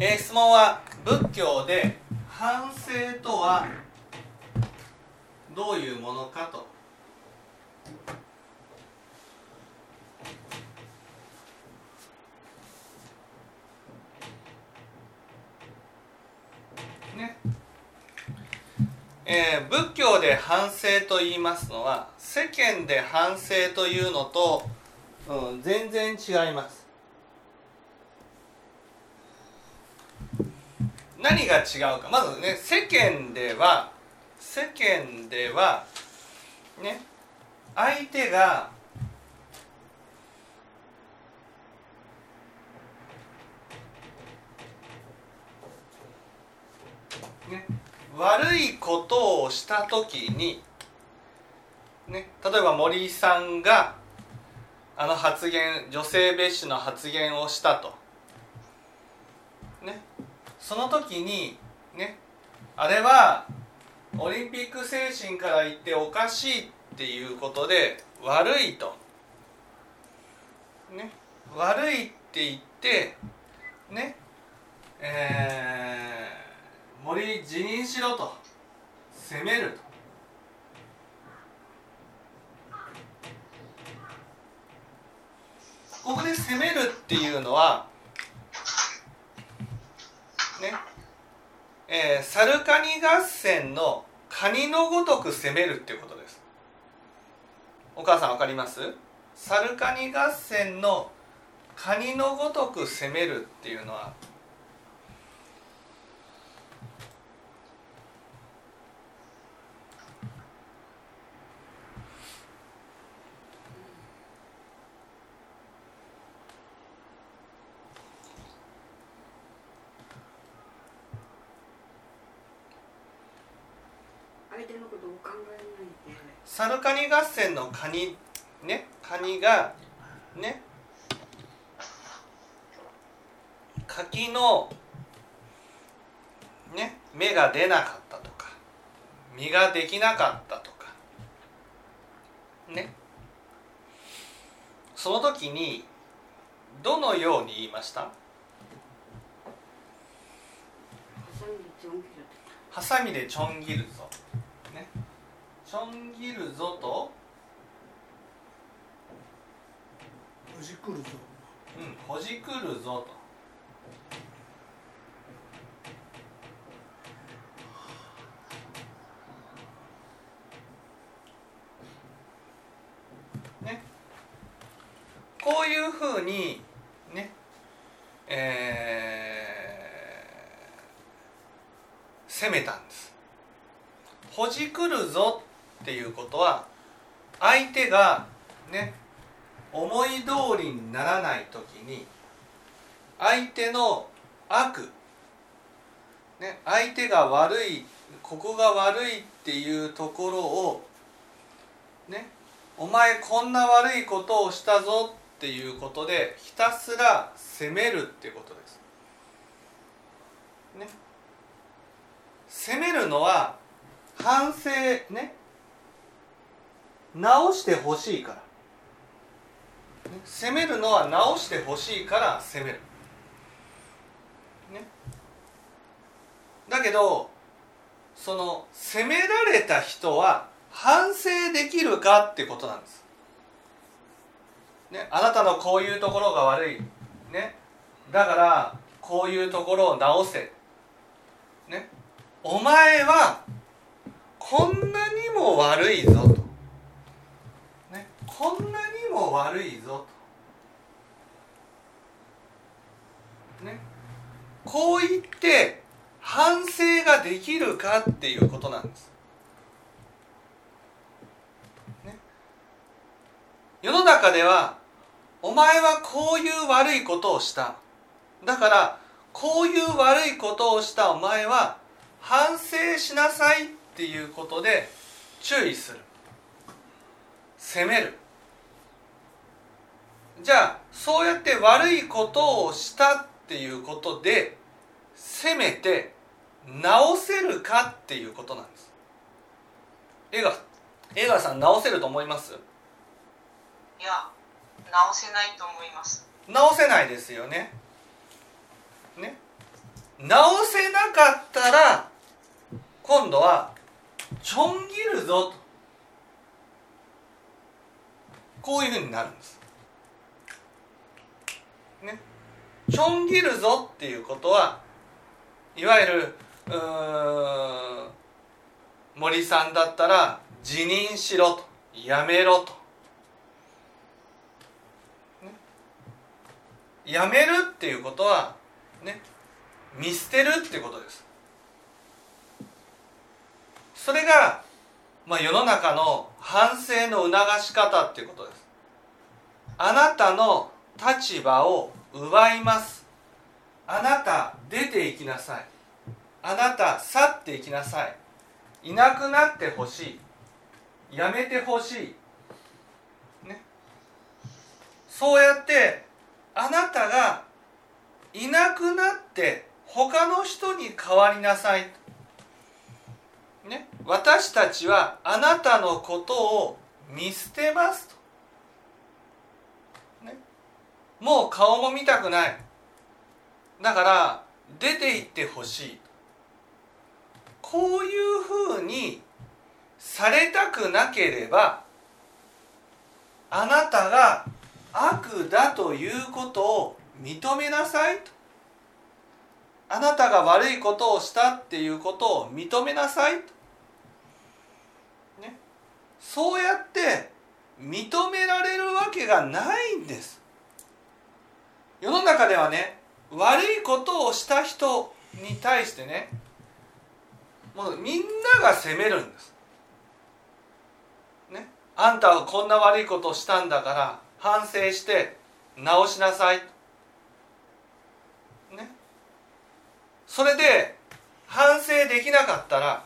えー、質問は仏教で反省とはどういうものかと。ね。えー、仏教で反省と言いますのは世間で反省というのと、うん、全然違います。何が違うか。まずね世間では世間ではね相手がね悪いことをした時にね例えば森さんがあの発言女性蔑視の発言をしたと。その時にねあれはオリンピック精神から言っておかしいっていうことで悪いと、ね、悪いって言ってねえー、森辞任しろと責めると。ここで責めるっていうのはね。えー、サルカニ合戦のカニのごとく攻めるっていうことです。お母さんわかります？サルカニ合戦のカニのごとく攻めるっていうのはサルカニ合戦のカニねカニがね柿のね芽が出なかったとか実ができなかったとかね。その時にどのように言いました？ハサミでちょん切るぞちょん切るぞと？ほじくるぞ。うんほじくるぞと。ね。こういうふうにね。えー、攻めたんです。ほじくるぞっていうことは相手がね思い通りにならない時に相手の悪、ね、相手が悪いここが悪いっていうところをねお前こんな悪いことをしたぞっていうことでひたすら責めるっていうことです。ね、責めるのは反省ね直してほしいから。攻めるのは直してほしいから攻める、ね、だけどその責められた人は反省できるかってことなんです、ね、あなたのこういうところが悪い、ね、だからこういうところを直せ、ね、お前はこんなにも悪いぞと。こんなにも悪いぞと。ね。こう言って反省ができるかっていうことなんです。ね、世の中ではお前はこういう悪いことをしただからこういう悪いことをしたお前は反省しなさいっていうことで注意する責めるじゃあそうやって悪いことをしたっていうことでせめて直せるかっていうことなんです。江川江川さん直せると思います？いや直せないと思います。直せないですよね。ね？直せなかったら今度はちょん切るぞと。こういうふうになるんです。ね、ちょん切るぞっていうことはいわゆる森さんだったら辞任しろとやめろと、ね、やめるっていうことはね見捨てるってことです。それが、まあ、世の中の反省の促し方っていうことです。あなたの立場を奪います。あなた出て行きなさい。あなた去っていきなさい。いなくなってほしい。やめてほしい。ね。そうやってあなたがいなくなって他の人に変わりなさい。ね。私たちはあなたのことを見捨てますと、ね、もう顔も見たくない。だから出て行ってほしい。こういうふうにされたくなければあなたが悪だということを認めなさいと。あなたが悪いことをしたっていうことを認めなさいと、ね、そうやって認められるわけがないんです。世の中ではね悪いことをした人に対してねもうみんなが責めるんです。ねあんたはこんな悪いことをしたんだから反省して直しなさい。ね。それで反省できなかったら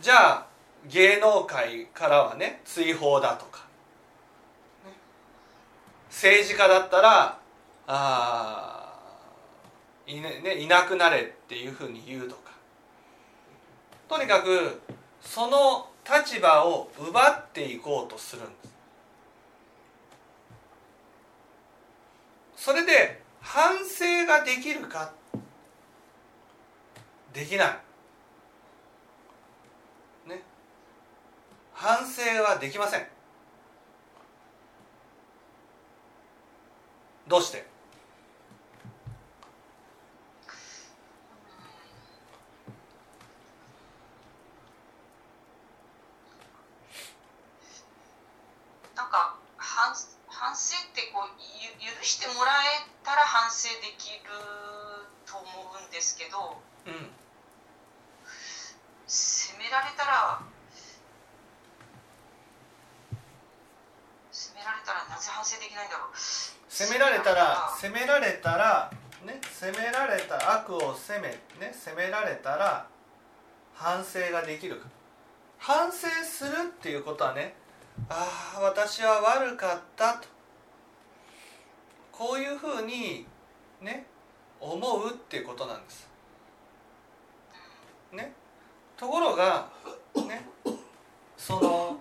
じゃあ芸能界からはね追放だとか、ね、政治家だったらあい,、ね、いなくなれっていうふうに言うとか。とにかくその立場を奪っていこうとするんです。それで反省ができるかできない。ね。反省はできません。どうしてなんか反反省ってこうゆ許してもらえたら反省できると思うんですけどうん責められたら責められたらなぜ反省できないんだろう。責められたら責められたらね責められた悪を責めね責められたら反省ができるか。反省するっていうことはねああ私は悪かったとこういうふうにね思うっていうことなんです。ね、ところがねその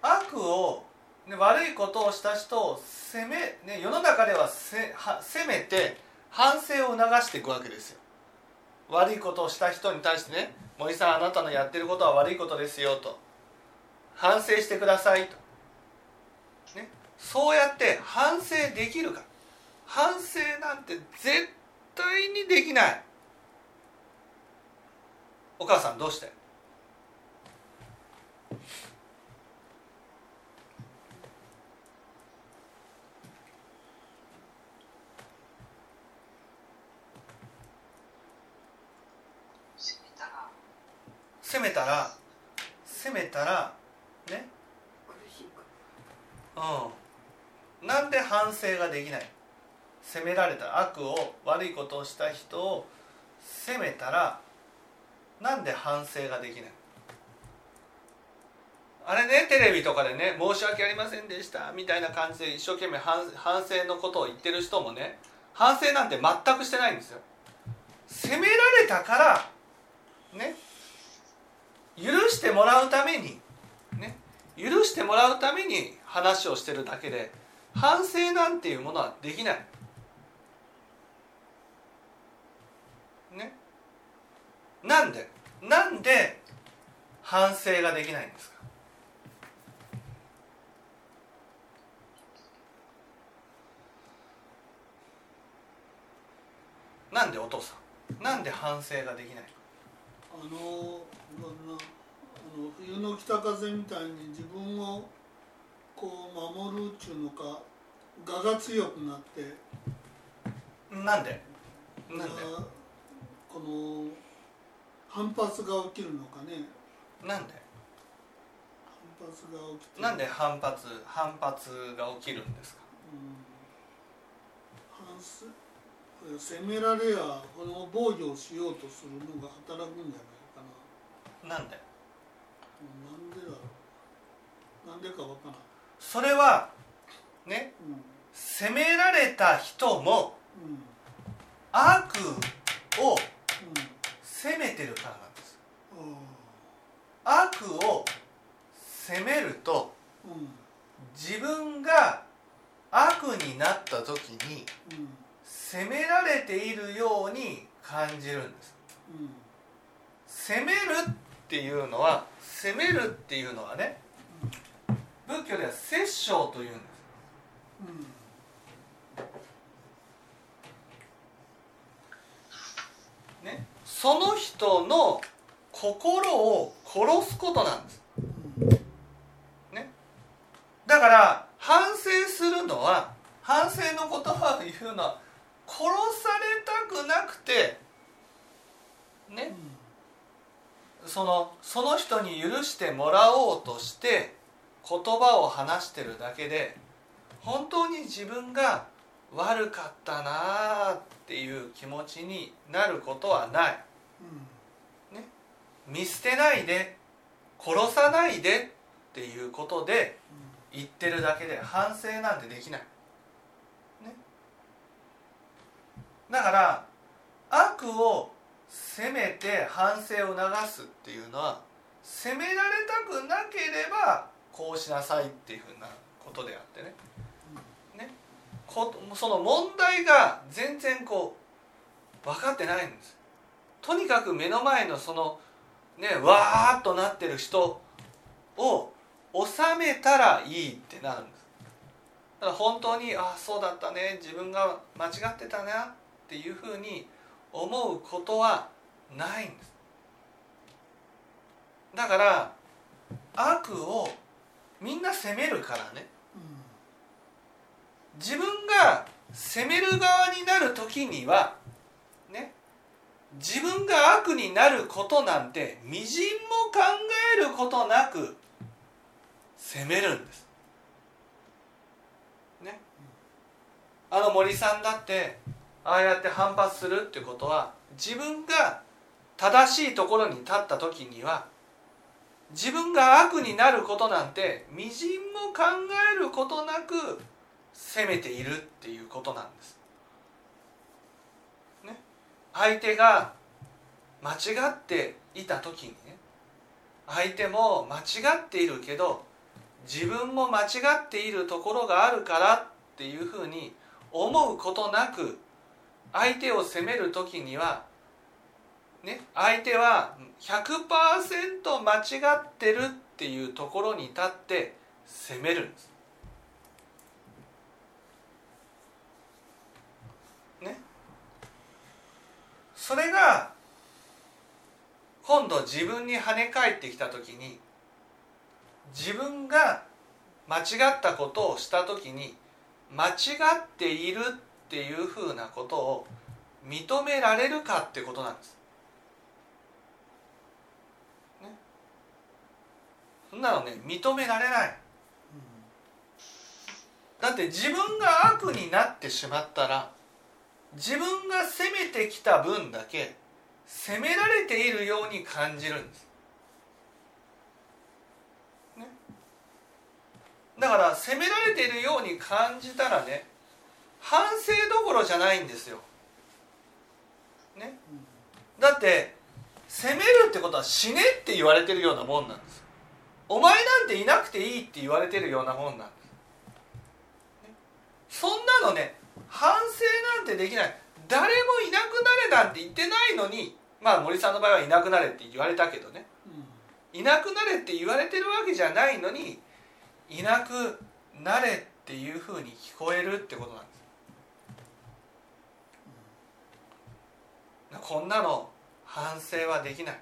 悪を、ね、悪いことをした人を責め、ね、世の中ではせは責めて反省を促していくわけですよ。悪いことをした人に対してね「森さんあなたのやってることは悪いことですよ」と「反省してください」と、ね、そうやって反省できるか。反省なんて絶対にできない。お母さんどうして？責めたら。責めたら？責めたら？ね？うん。なんで反省ができない？責められた悪を悪いことをした人を責めたらなんで反省ができない？あれねテレビとかでね「申し訳ありませんでした」みたいな感じで一生懸命反省のことを言ってる人もね反省なんて全くしてないんですよ。責められたからね許してもらうためにね許してもらうために話をしてるだけで反省なんていうものはできない。なんでなんで反省ができないんですか？なんでお父さん？なんで反省ができないあの冬の北風みたいに自分をこう守るっちゅうのか我が強くなって。なんで？なんで？あこの反発が起きるのかね。なんで？反発が起きてなんで反発反発が起きるんですか？うん。反す責められやこの防御をしようとするのが働くんじゃないかな。なんで？うんなんでだろう。なんでかわからん。それはね？うん。責められた人もうん。悪をうん責めてるからなんです。あ悪を責めると自分が悪になった時にうん。責められているように感じるんです。うん責めるっていうのは責めるっていうのはね仏教では殺生というんですうんねその人の心を殺すことなんです。ね。だから反省するのは反省の言葉を言うのは殺されたくなくてね。そのその人に許してもらおうとして言葉を話してるだけで本当に自分が悪かったなあっていう気持ちになることはない。見捨てないで殺さないでっていうことで言ってるだけで反省なんてできない、ね、だから悪を責めて反省を促すっていうのは責められたくなければこうしなさいっていうふうなことであってね。ね。こその問題が全然こう分かってないんですとにかく目の前のそのねわーっとなってる人を収めたらいいってなるんです。だから本当にああそうだったね。自分が間違ってたなっていうふうに思うことはないんです。だから悪をみんな責めるからね。自分が責める側になる時にはね自分が悪になることなんてみじんも考えることなく責めるんです。ね。あの森さんだってああやって反発するってことは自分が正しいところに立った時には自分が悪になることなんてみじんも考えることなく責めているっていうことなんです。相手が間違っていた時にね相手も間違っているけど自分も間違っているところがあるからっていうふうに思うことなく相手を責める時にはね相手は100%間違ってるっていうところに立って責めるんです。ねそれが今度自分に跳ね返ってきた時に自分が間違ったことをした時に間違っているっていうふうなことを認められるかってことなんです。ね、そんなのね認められない。だって自分が悪になってしまったら自分が責めてきた分だけ責められているように感じるんです。ね、だから責められているように感じたらね反省どころじゃないんですよ。ね、だって責めるってことは死ねって言われてるようなもんなんです。お前なんていなくていいって言われてるようなもんなんです。ね、そんなのね反省なんてできない。誰もいなくなれなんて言ってないのにまあ森さんの場合はいなくなれって言われたけどね。うん。いなくなれって言われてるわけじゃないのにいなくなれっていうふうに聞こえるってことなんです。こんなの反省はできない。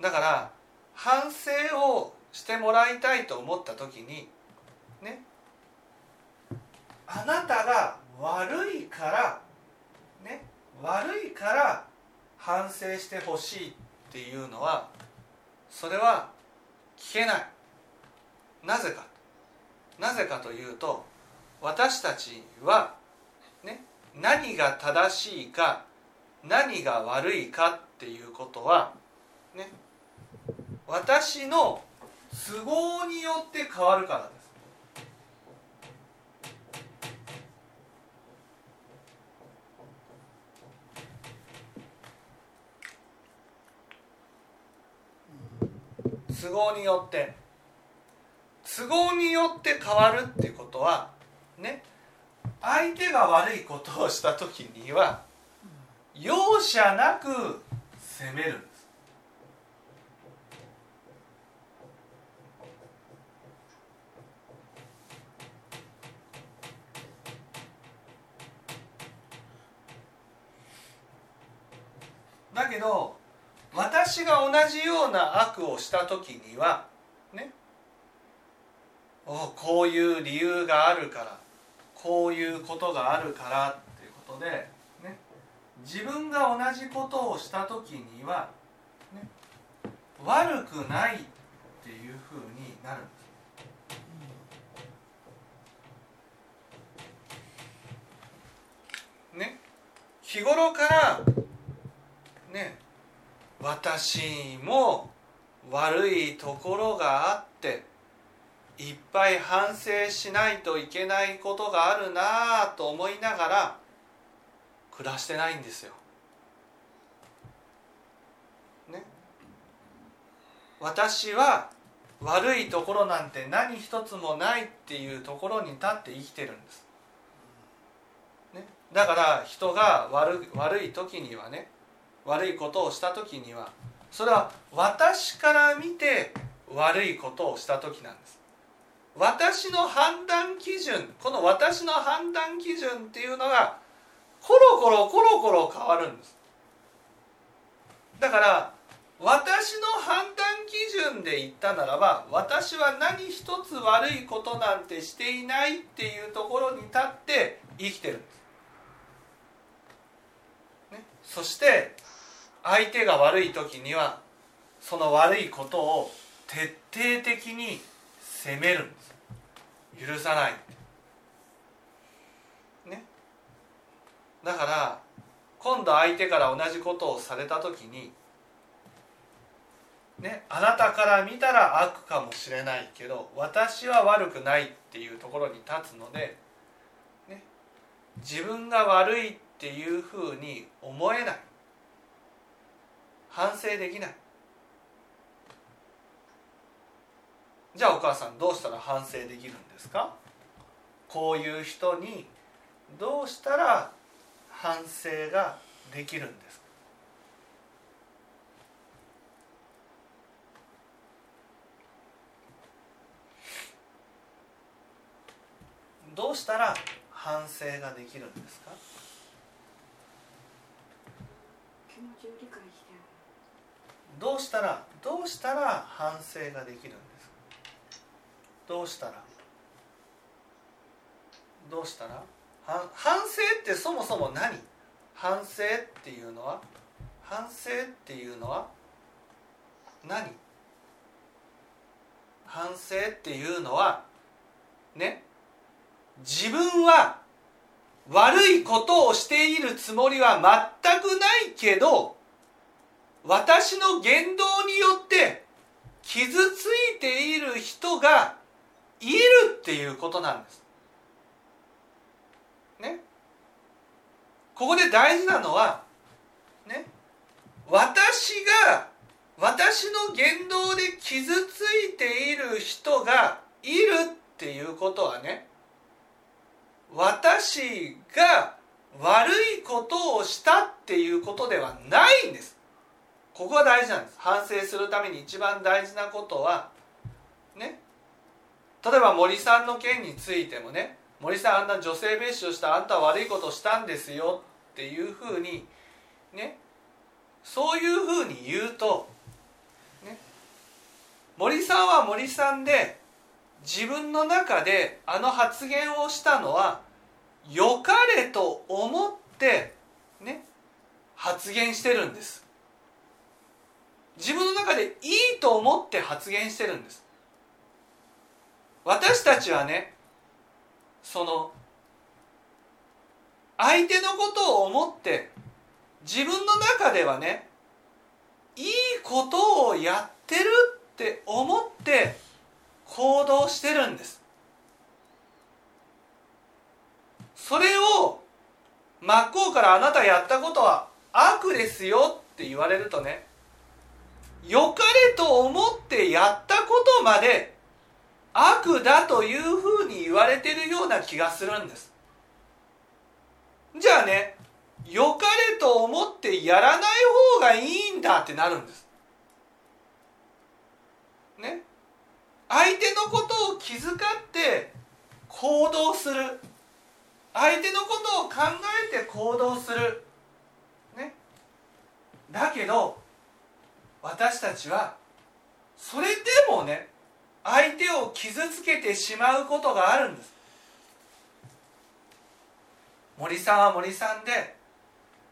だから反省をしてもらいたいと思った時にねあなたが悪いからね悪いから反省してほしいっていうのはそれは聞けない。なぜか。なぜかというと私たちはね何が正しいか何が悪いかっていうことはね私の都合によって変わるからです。都合によって。都合によって変わるっていうことはね相手が悪いことをした時には容赦なく責めるんです。だけど私が同じような悪をした時にはね。おこういう理由があるからこういうことがあるからっていうことで、ね、自分が同じことをした時には、ね、悪くないっていうふうになる。んです。ね、日頃からね。私も悪いところがあっていっぱい反省しないといけないことがあるなあと思いながら暮らしてないんですよ。ね。私は悪いところなんて何一つもないっていうところに立って生きてるんです。ね、だから人が悪悪い時にはね悪いことをした時にはそれは私から見て悪いことをした時なんです。私の判断基準この私の判断基準っていうのがコロコロコロコロ変わるんです。だから私の判断基準で言ったならば私は何一つ悪いことなんてしていないっていうところに立って生きてるんです、ね、そして相手が悪い時にはその悪いことを徹底的に責めるんです。許さない。ね。だから今度相手から同じことをされた時にねあなたから見たら悪かもしれないけど私は悪くないっていうところに立つので、ね、自分が悪いっていうふうに思えない。反省できない。じゃあお母さんどうしたら反省できるんですか？こういう人にどうしたら反省ができるんですか？どうしたら反省ができるんですか？気持ちを理解して。どうしたらどうしたら反省ができるんですどうしたら？どうしたら？反省ってそもそも何？反省っていうのは？反省っていうのは？何？反省っていうのは？ね？自分は悪いことをしているつもりは全くないけど私の言動によって傷ついている人がいるっていうことなんです。ね。ここで大事なのはね私が私の言動で傷ついている人がいるっていうことはね私が悪いことをしたっていうことではないんですここが大事なんです。反省するために一番大事なことはね。例えば森さんの件についてもね森さんあんな女性蔑視をしたあんたは悪いことしたんですよっていうふうにね。そういうふうに言うと、ね、森さんは森さんで自分の中であの発言をしたのは良かれと思ってね。発言してるんです。自分の中でいいと思って発言してるんです。私たちはねその相手のことを思って自分の中ではねいいことをやってるって思って行動してるんです。それを真っ向からあなたやったことは悪ですよって言われるとね良かれと思ってやったことまで悪だというふうに言われてるような気がするんです。じゃあね良かれと思ってやらない方がいいんだってなるんです。ね。相手のことを気遣って行動する。相手のことを考えて行動する。ね。だけど私たちはそれでもね相手を傷つけてしまうことがあるんです森さんは森さんで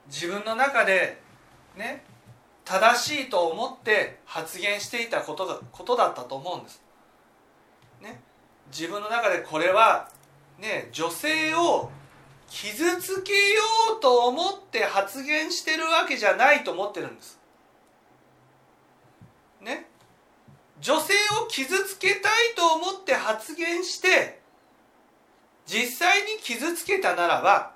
自分の中でね正しいと思って発言していたことだことだったと思うんです。ね、自分の中でこれは、ね、女性を傷つけようと思って発言してるわけじゃないと思ってるんです。ね、女性を傷つけたいと思って発言して実際に傷つけたならば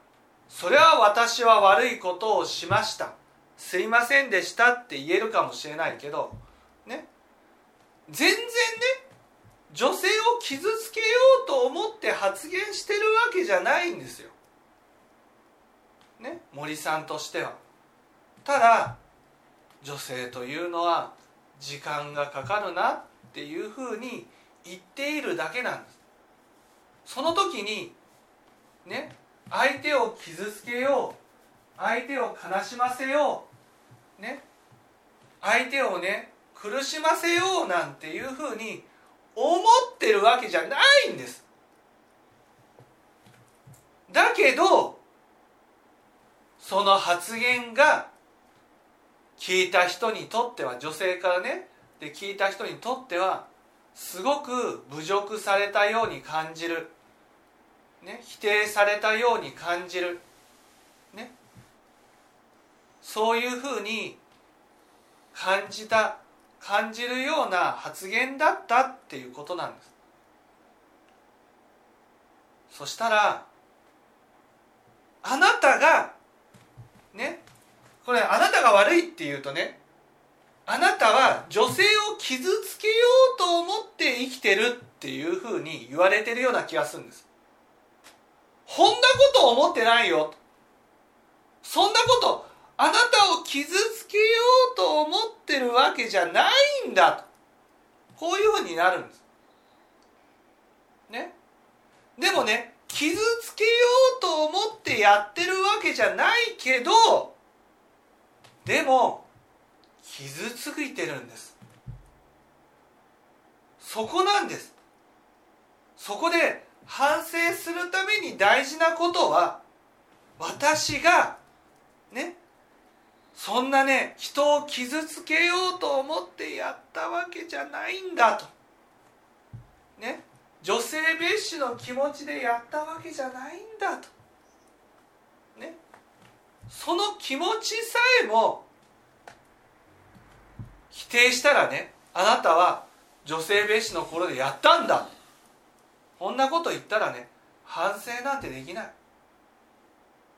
それは私は悪いことをしましたすいませんでしたって言えるかもしれないけどね全然ね女性を傷つけようと思って発言してるわけじゃないんですよ。ね森さんとしては。ただ女性というのは時間がかかるなっていうふうに言っているだけなんです。その時にね相手を傷つけよう相手を悲しませようね相手をね苦しませようなんていうふうに思ってるわけじゃないんですだけどその発言が聞いた人にとっては女性からねで聞いた人にとってはすごく侮辱されたように感じる。ね、否定されたように感じる、ね、そういうふうに感じた感じるような発言だったっていうことなんです。そしたらあなたがねこれあなたが悪いっていうとねあなたは女性を傷つけようと思って生きてるっていうふうに言われてるような気がするんです。こんなこと思ってないよ。そんなことあなたを傷つけようと思ってるわけじゃないんだ。こういうふうになるんです。ね。でもね傷つけようと思ってやってるわけじゃないけどでも傷ついてるんです。そこなんです。そこで反省するために大事なことは私がねそんなね人を傷つけようと思ってやったわけじゃないんだと。ね女性蔑視の気持ちでやったわけじゃないんだと。その気持ちさえも否定したらねあなたは女性蔑視の頃でやったんだ。こんなこと言ったらね反省なんてできない。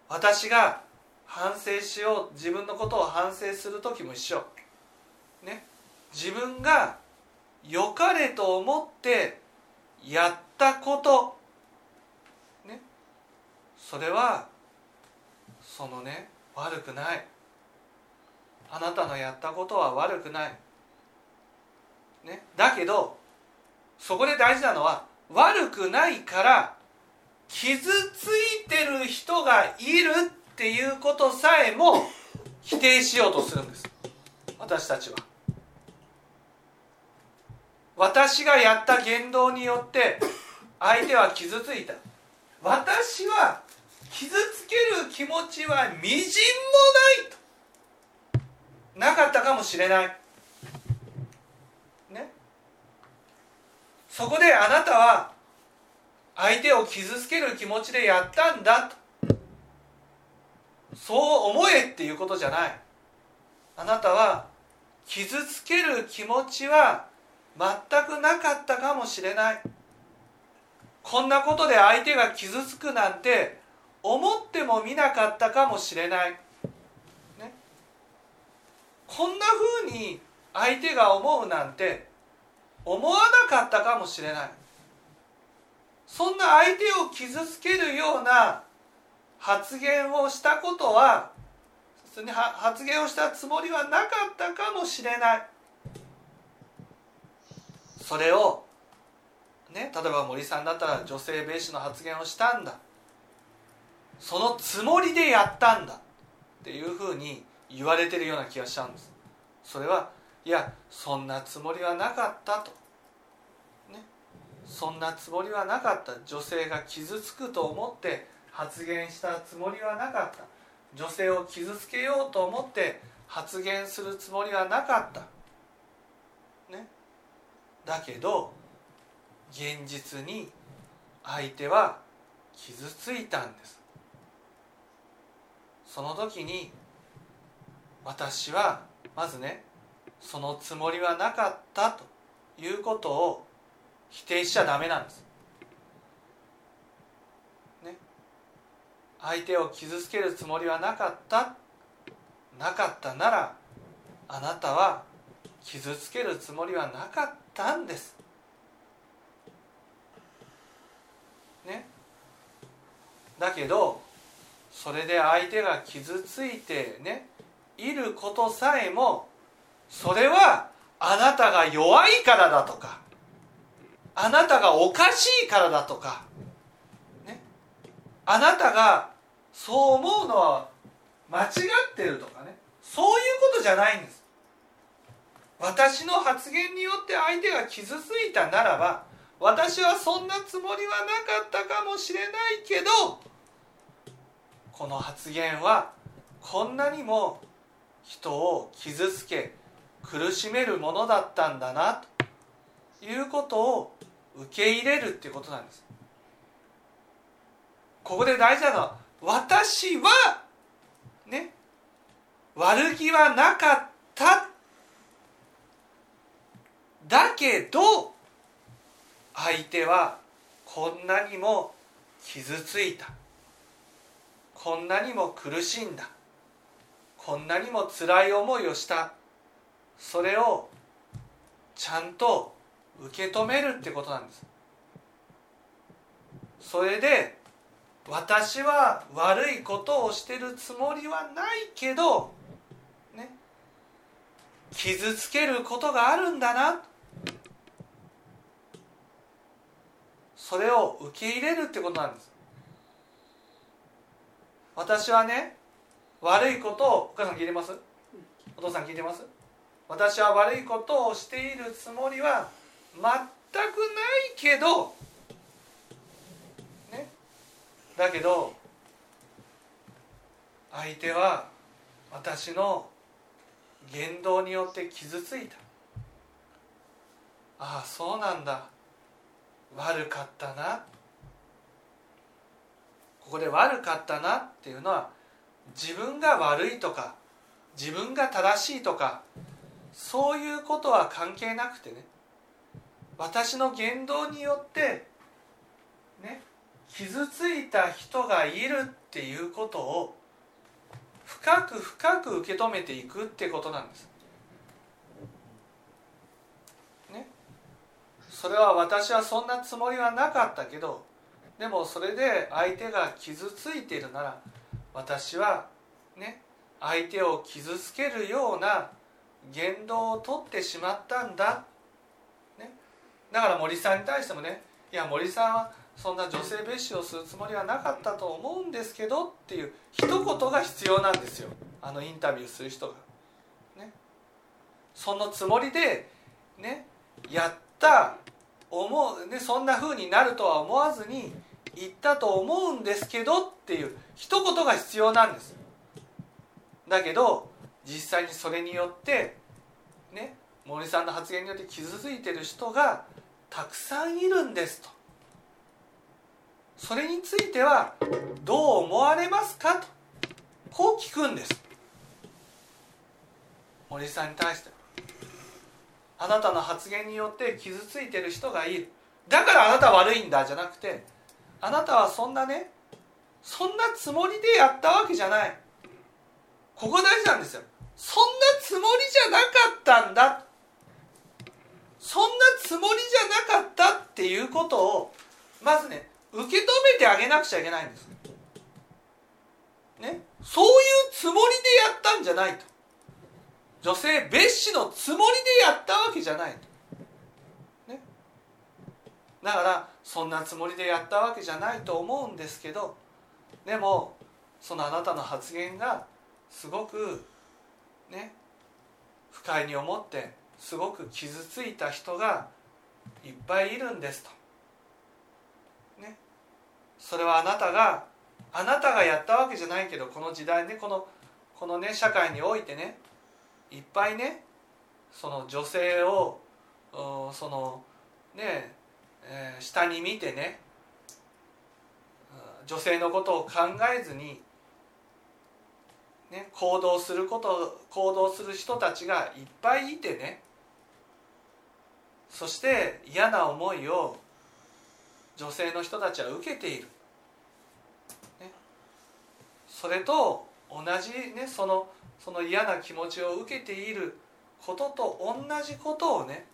私が反省しよう自分のことを反省する時も一緒。ね。自分が良かれと思ってやったこと。ね。それはそのね悪くない。あなたのやったことは悪くない、ね、だけどそこで大事なのは悪くないから傷ついてる人がいるっていうことさえも否定しようとするんです。私たちは。私がやった言動によって相手は傷ついた。私は傷つける気持ちはみじんもないと。なかったかもしれない。ね？そこであなたは相手を傷つける気持ちでやったんだと。そう思えっていうことじゃない。あなたは傷つける気持ちは全くなかったかもしれない。こんなことで相手が傷つくなんて思ってもみなかったかもしれない、ね、こんなふうに相手が思うなんて思わなかったかもしれない。そんな相手を傷つけるような発言をしたことは発言をしたつもりはなかったかもしれない。それをね例えば森さんだったら女性蔑視の発言をしたんだ。そのつもりでやったんだっていうふうに言われてるような気がしちゃうんです。それはいやそんなつもりはなかったと。ね。そんなつもりはなかった。女性が傷つくと思って発言したつもりはなかった。女性を傷つけようと思って発言するつもりはなかった。ね。だけど現実に相手は傷ついたんです。その時に私はまずねそのつもりはなかったということを否定しちゃダメなんです。ね、相手を傷つけるつもりはなかったなかったならあなたは傷つけるつもりはなかったんです。ね、だけどそれで相手が傷ついてねいることさえもそれはあなたが弱いからだとかあなたがおかしいからだとか、ね、あなたがそう思うのは間違ってるとかねそういうことじゃないんです。私の発言によって相手が傷ついたならば私はそんなつもりはなかったかもしれないけどこの発言はこんなにも人を傷つけ苦しめるものだったんだなということを受け入れるっていうことなんです。ここで大事なのは私はね悪気はなかった。だけど相手はこんなにも傷ついた。こんなにも苦しんだ。こんなにも辛い思いをした。それをちゃんと受け止めるってことなんです。それで私は悪いことをしてるつもりはないけどね。傷つけることがあるんだな。それを受け入れるってことなんです。私はね悪いことをお母さん聞いてます？お父さん聞いてます？私は悪いことをしているつもりは全くないけどね？だけど相手は私の言動によって傷ついた。ああそうなんだ。悪かったな。ここで悪かったなっていうのは自分が悪いとか自分が正しいとかそういうことは関係なくてね私の言動によってね傷ついた人がいるっていうことを深く深く受け止めていくってことなんです。ね、それは私はそんなつもりはなかったけどでもそれで相手が傷ついているなら私はね相手を傷つけるような言動をとってしまったんだ、ね、だから森さんに対してもねいや森さんはそんな女性蔑視をするつもりはなかったと思うんですけどっていう一言が必要なんですよ。あのインタビューする人が。ね、そのつもりでねやった思う、ね、そんな風になるとは思わずに言ったと思うんですけどっていう一言が必要なんです。だけど実際にそれによってね森さんの発言によって傷ついてる人がたくさんいるんですと。それについてはどう思われますかとこう聞くんです。森さんに対して。あなたの発言によって傷ついてる人がいる。だからあなた悪いんだじゃなくてあなたはそんなねそんなつもりでやったわけじゃない。ここ大事なんですよ。そんなつもりじゃなかったんだ。そんなつもりじゃなかったっていうことをまずね受け止めてあげなくちゃいけないんです。ね、そういうつもりでやったんじゃないと。女性蔑視のつもりでやったわけじゃないと、だからそんなつもりでやったわけじゃないと思うんですけどでもそのあなたの発言がすごくね不快に思ってすごく傷ついた人がいっぱいいるんですと。ね、それはあなたがあなたがやったわけじゃないけどこの時代ねこのこのね社会においてねいっぱいねその女性をそのね、えー、下に見てね女性のことを考えずにね、行動すること行動する人たちがいっぱいいてねそして嫌な思いを女性の人たちは受けている、ね、それと同じねそのその嫌な気持ちを受けていることと同じことをね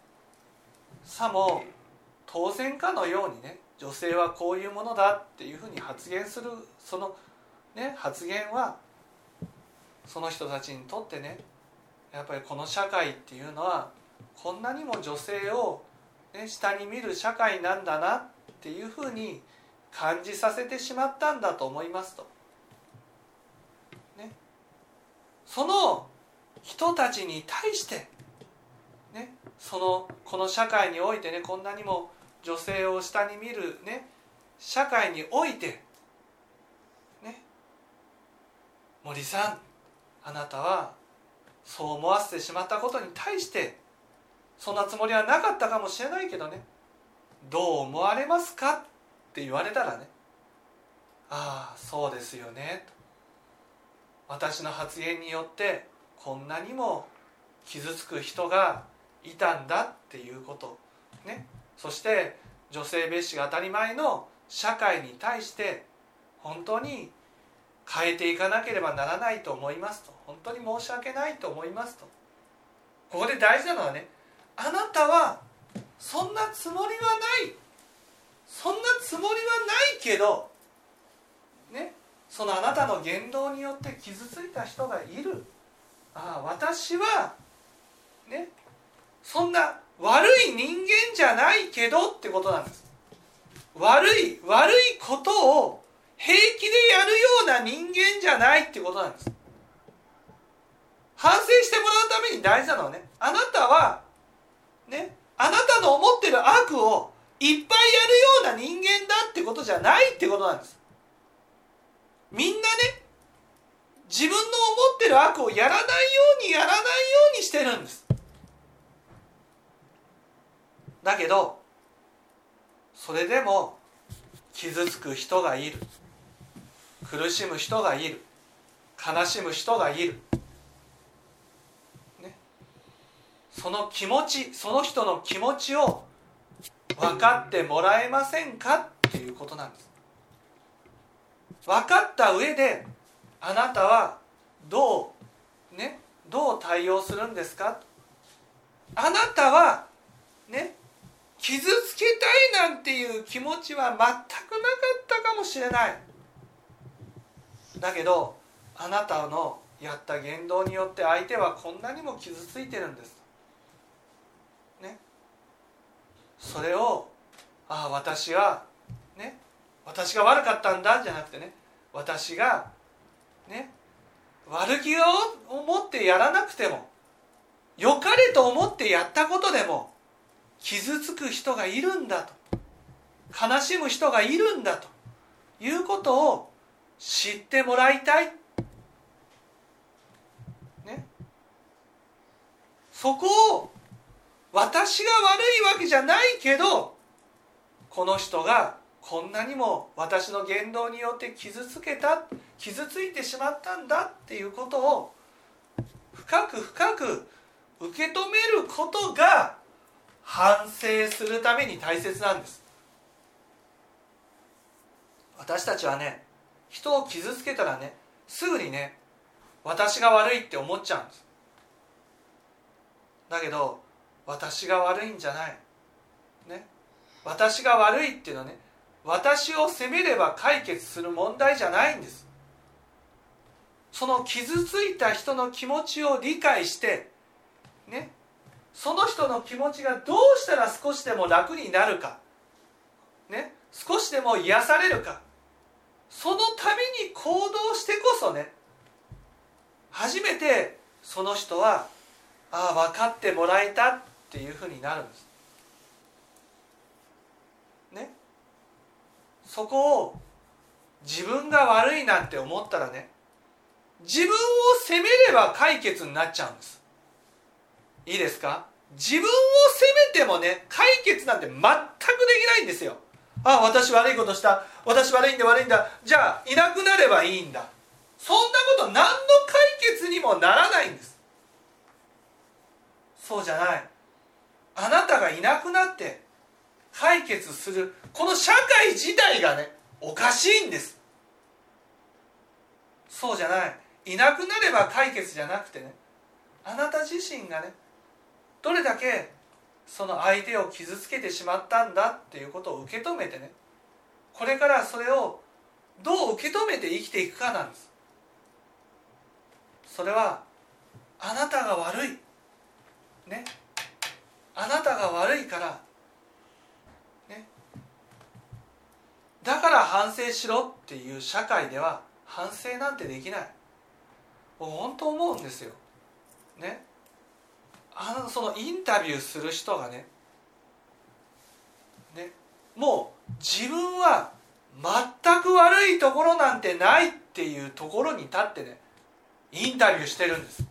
さも当然かのようにね女性はこういうものだっていうふうに発言するその、ね、発言はその人たちにとってねやっぱりこの社会っていうのはこんなにも女性を、ね、下に見る社会なんだなっていうふうに感じさせてしまったんだと思いますと。ね、その人たちに対して、ね、そのこの社会においてねこんなにも女性を下に見る、ね、社会において、ね、森さんあなたはそう思わせてしまったことに対してそんなつもりはなかったかもしれないけどねどう思われますか？って言われたらねああそうですよね。私の発言によってこんなにも傷つく人がいたんだっていうことね。そして女性蔑視が当たり前の社会に対して本当に変えていかなければならないと思いますと。本当に申し訳ないと思いますと。ここで大事なのはねあなたはそんなつもりはない。そんなつもりはないけどねそのあなたの言動によって傷ついた人がいる。ああ私はねそんな悪い人間じゃないけどってことなんです。悪い悪いことを平気でやるような人間じゃないってことなんです。反省してもらうために大事なのはねあなたはねあなたの思ってる悪をいっぱいやるような人間だってことじゃないってことなんです。みんなね自分の思ってる悪をやらないようにやらないようにしてるんです。だけどそれでも傷つく人がいる。苦しむ人がいる。悲しむ人がいる、ね、その気持ちその人の気持ちを分かってもらえませんかっていうことなんです。分かった上であなたはどうねどう対応するんですか？あなたはね傷つけたいなんていう気持ちは全くなかったかもしれない。だけどあなたのやった言動によって相手はこんなにも傷ついてるんです。ね。それをああ私はね。私が悪かったんだじゃなくてね。私がね。悪気を思ってやらなくても良かれと思ってやったことでも傷つく人がいるんだと。悲しむ人がいるんだと。いうことを知ってもらいたい、ね、そこを私が悪いわけじゃないけどこの人がこんなにも私の言動によって傷つけた傷ついてしまったんだっていうことを深く深く受け止めることが反省するために大切なんです。私たちはね人を傷つけたらねすぐにね私が悪いって思っちゃうんです。だけど私が悪いんじゃない。ね。私が悪いっていうのはね私を責めれば解決する問題じゃないんです。その傷ついた人の気持ちを理解してね。その人の気持ちがどうしたら少しでも楽になるか。ね？少しでも癒されるか。そのために行動してこそね。初めてその人はああ分かってもらえたっていうふうになるんです。ね？そこを自分が悪いなんて思ったらね自分を責めれば解決になっちゃうんです。いいですか？自分を責めてもね解決なんて全くできないんですよ。あ私悪いことした。私悪いんだ悪いんだ。じゃあいなくなればいいんだ。そんなこと何の解決にもならないんです。そうじゃない。あなたがいなくなって解決するこの社会自体がねおかしいんです。そうじゃない。いなくなれば解決じゃなくてねあなた自身がねどれだけその相手を傷つけてしまったんだっていうことを受け止めてねこれからそれをどう受け止めて生きていくかなんです。それはあなたが悪い。ね。あなたが悪いから。ね。だから反省しろっていう社会では反省なんてできない。本当思うんですよ。ね。あのそのインタビューする人がねねもう自分は全く悪いところなんてないっていうところに立ってねインタビューしてるんです。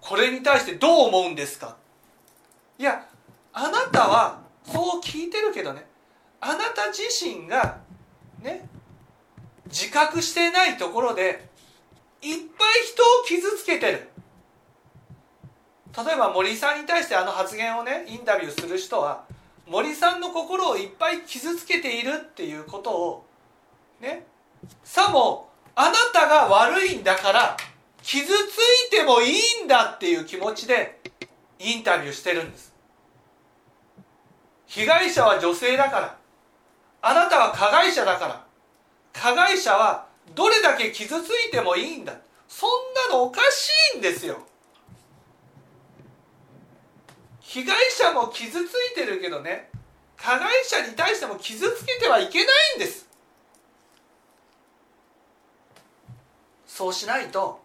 これに対してどう思うんですか？いやあなたはそう聞いてるけどねあなた自身がね自覚してないところでいっぱい人を傷つけてる。例えば森さんに対してあの発言をねインタビューする人は森さんの心をいっぱい傷つけているっていうことをねさもあなたが悪いんだから傷ついてもいいんだっていう気持ちでインタビューしてるんです。被害者は女性だからあなたは加害者だから加害者はどれだけ傷ついてもいいんだ。そんなのおかしいんですよ。被害者も傷ついてるけどね加害者に対しても傷つけてはいけないんです。そうしないと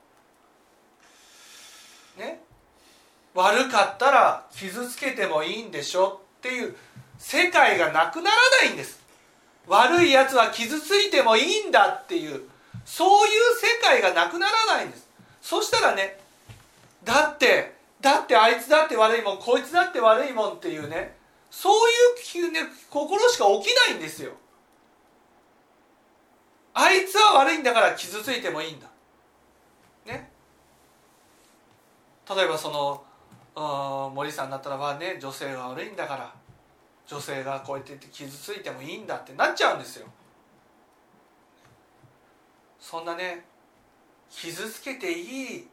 ね悪かったら傷つけてもいいんでしょっていう世界がなくならないんです。悪いやつは傷ついてもいいんだっていうそういう世界がなくならないんです。そしたらねだってだってあいつだって悪いもんこいつだって悪いもんっていうねそういう、ね、心しか起きないんですよ。あいつは悪いんだから傷ついてもいいんだ。ね。例えばその森さんだったらばね女性が悪いんだから女性がこうやって傷ついてもいいんだってなっちゃうんですよ。そんなね傷つけていい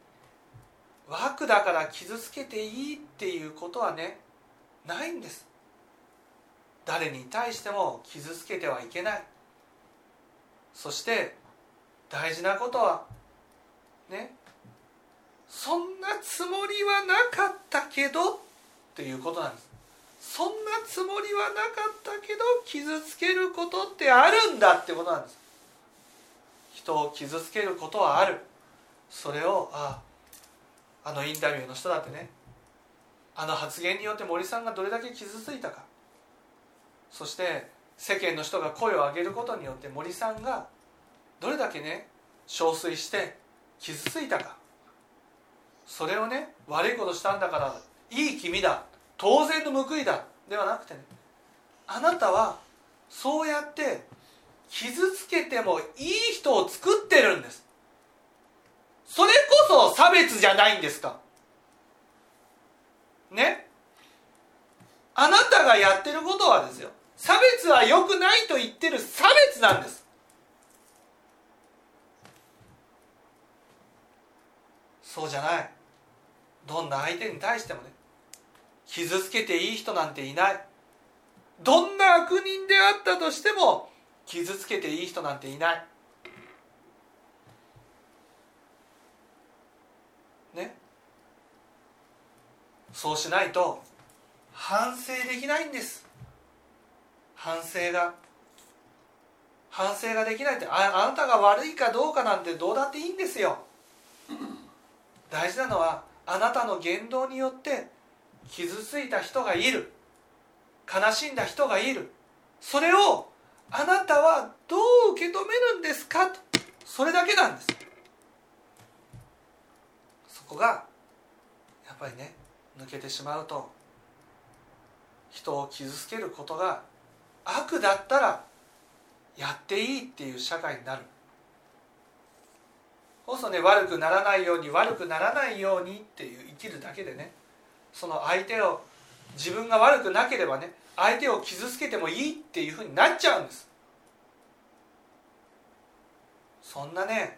枠だから傷つけていいっていうことはねないんです。誰に対しても傷つけてはいけない。そして大事なことはねそんなつもりはなかったけどっていうことなんです。そんなつもりはなかったけど傷つけることってあるんだってことなんです。人を傷つけることはある。それをあああのインタビューの人だってね。あの発言によって森さんがどれだけ傷ついたか。そして世間の人が声を上げることによって森さんがどれだけね憔悴して傷ついたか。それをね悪いことしたんだからいい君だ当然の報いだではなくてねあなたはそうやって傷つけてもいい人を作ってるんです。それこそ差別じゃないんですか？ね？あなたがやってることはですよ。差別は良くないと言ってる差別なんです。そうじゃない。どんな相手に対してもね。傷つけていい人なんていない。どんな悪人であったとしても傷つけていい人なんていないねそうしないと反省できないんです。反省が。反省ができないってああなたが悪いかどうかなんてどうだっていいんですよ。大事なのはあなたの言動によって傷ついた人がいる。悲しんだ人がいる。それをあなたはどう受け止めるんですか？とそれだけなんです。そこがやっぱりね抜けてしまうと人を傷つけることが悪だったらやっていいっていう社会になる。こそね悪くならないように悪くならないようにっていう生きるだけでねその相手を自分が悪くなければね相手を傷つけてもいいっていうふうになっちゃうんです。そんなね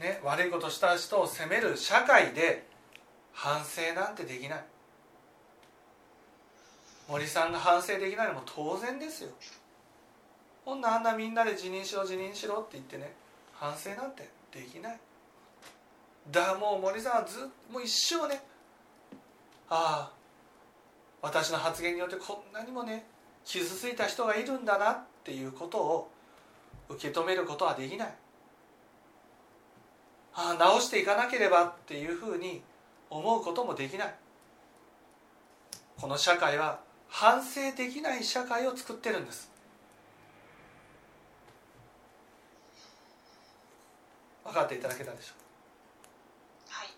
ね悪いことした人を責める社会で反省なんてできない。森さんが反省できないのも当然ですよ。ほんなあんなみんなで辞任しろ辞任しろって言ってね反省なんてできない。だからもう森さんはずっもう一生ねああ私の発言によってこんなにもね傷ついた人がいるんだなっていうことを受け止めることはできない。ああ直していかなければっていうふうに思うこともできない。この社会は反省できない社会を作ってるんです。分かっていただけたでしょう？はい。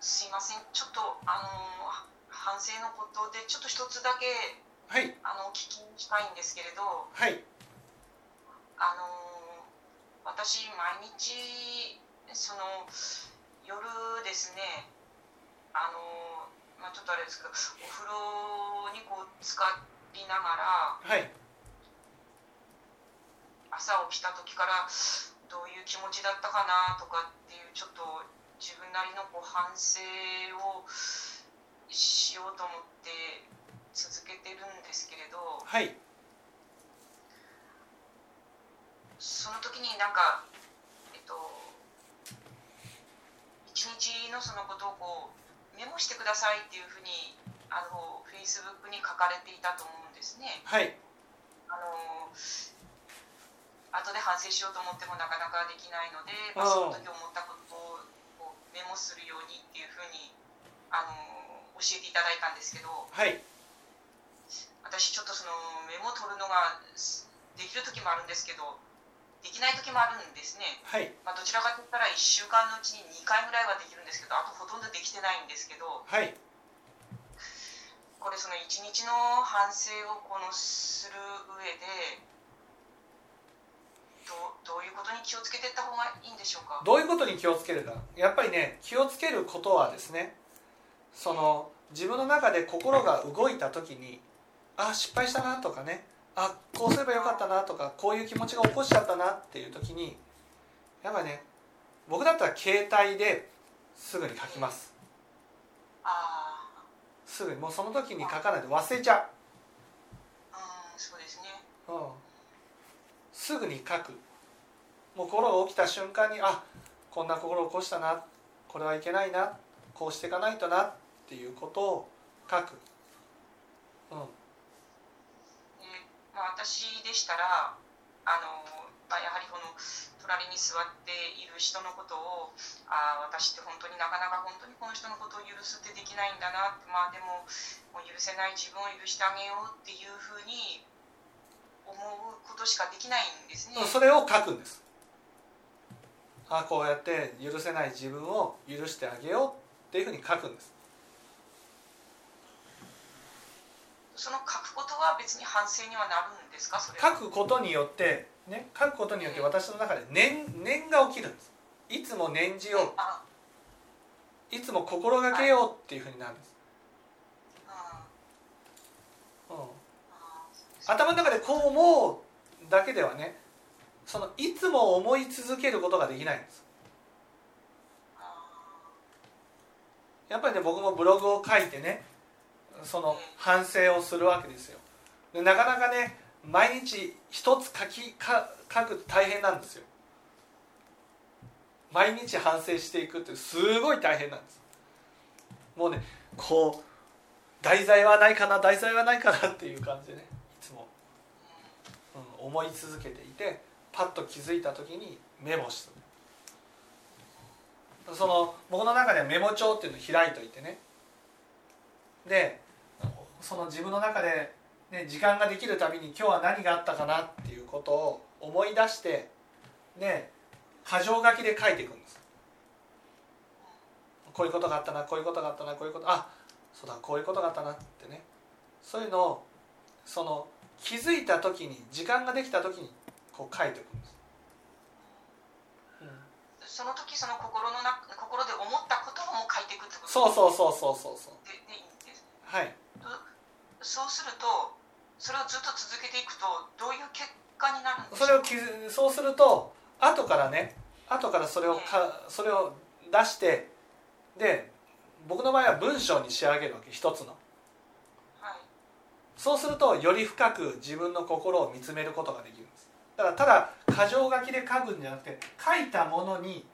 すいません。ちょっとあの反省のことでちょっと一つだけはい。あの聞きにしたいんですけれど。はい。あの私毎日その夜ですね。あのまあちょっとあれですけどお風呂にこう浸かりながらはい。朝起きた時からどういう気持ちだったかなとかっていうちょっと自分なりのこう反省をしようと思って続けてるんですけれどはい。その時になんかえっと一日のそのことをこうメモしてくださいっていうふうにあのフェイスブックに書かれていたと思うんですね。はい。あの後で反省しようと思ってもなかなかできないので、まあ、その時思ったことをこうメモするようにっていうふうにあの教えていただいたんですけどはい。私ちょっとそのメモを取るのができる時もあるんですけどできない時もあるんですね、はい。まあ、どちらかといったら1週間のうちに2回ぐらいはできるんですけどあとほとんどできてないんですけどはい。これその一日の反省をこのする上でどうどういうことに気をつけていった方がいいんでしょうか？どういうことに気をつけるか。やっぱりね気をつけることはですねその自分の中で心が動いた時にあ失敗したなとかねあこうすればよかったなとかこういう気持ちが起こしちゃったなっていう時にやっぱね僕だったら携帯ですぐに書きます。あすぐにもうその時に書かないと忘れちゃあうんそうですね。う、うん、すぐに書く。もう心が起きた瞬間にあこんな心を起こしたな。これはいけないな。こうしていかないとなっていうことを書く、うん、えまあ、私でしたらあの、まあ、やはりこの隣に座っている人のことをあ私って本当になかなか本当にこの人のことを許すってできないんだなってまあでももう許せない自分を許してあげようっていうふうに思うことしかできないんですね。それを書くんですあこうやって許せない自分を許してあげようっていうふうに書くんですその書くことは別に反省にはなるんですか？書くことによってね書くことによって私の中で念念が起きるんです。いつも念じよあういつも心がけようっていうふうになるんです、あうん、頭の中でこう思うだけではねそのいつも思い続けることができないんです。あやっぱりね僕もブログを書いてねその反省をするわけですよ。でなかなかね毎日一つ書きか書く大変なんですよ。毎日反省していくってすごい大変なんです。もうねこう題材はないかな題材はないかなっていう感じでねいつも、うん、思い続けていてパッと気づいた時にメモする。その僕の中ではメモ帳っていうのを開いといてね。でその自分の中で、ね、時間ができるたびに今日は何があったかなっていうことを思い出してで箇条書きで書いていくんです。こういうことがあったなこういうことがあったなこういうことあそうだこういうことがあったなってね。そういうのをその気づいた時に時間ができた時にこう書いていくんです、うん。その時その心の中心で思ったことをもう書いていくってことそうそうそうそうそうそう。はいそうするとそれをずっと続けていくとどういう結果になるんですか？それを気づそうすると後からね後からそれをかそれを出してで僕の場合は文章に仕上げるわけ一つの。はい。そうするとより深く自分の心を見つめることができるんです。だからただ箇条書きで書くんじゃなくて書いたものに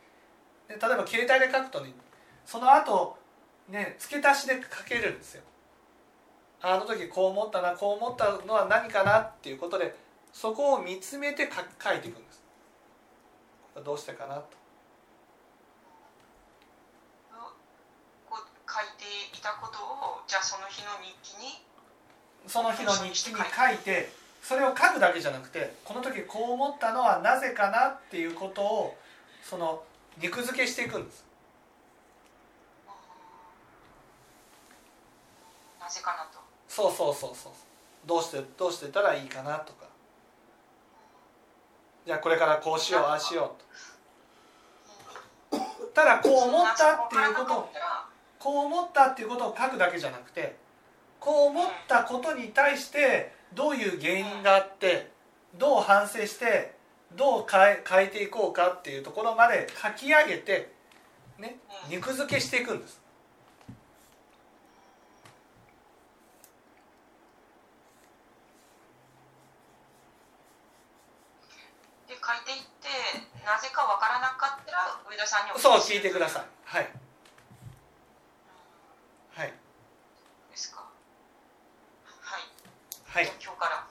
で例えば携帯で書くとねその後ね付け足しで書けるんですよあの時こう思ったなこう思ったのは何かなっていうことでそこを見つめて書書いていくんです。どうしてかなと。書いていたことをじゃあその日の日記にその日の日記に書いてそれを書くだけじゃなくてこの時こう思ったのはなぜかなっていうことをその肉付けしていくんです。なぜかなとそうそうそうそう。どうしてどうしてたらいいかなとか。じゃあこれからこうしようああしようと。ただこう思ったっていうこと。をこう思ったっていうことを書くだけじゃなくてこう思ったことに対してどういう原因があってどう反省してどう変え変えていこうかっていうところまで書き上げて、ね、肉付けしていくんです書いていってなぜかわからなかったら上田さんにおそう聞いてください。はい。はい。ですか。はい、はい。今日から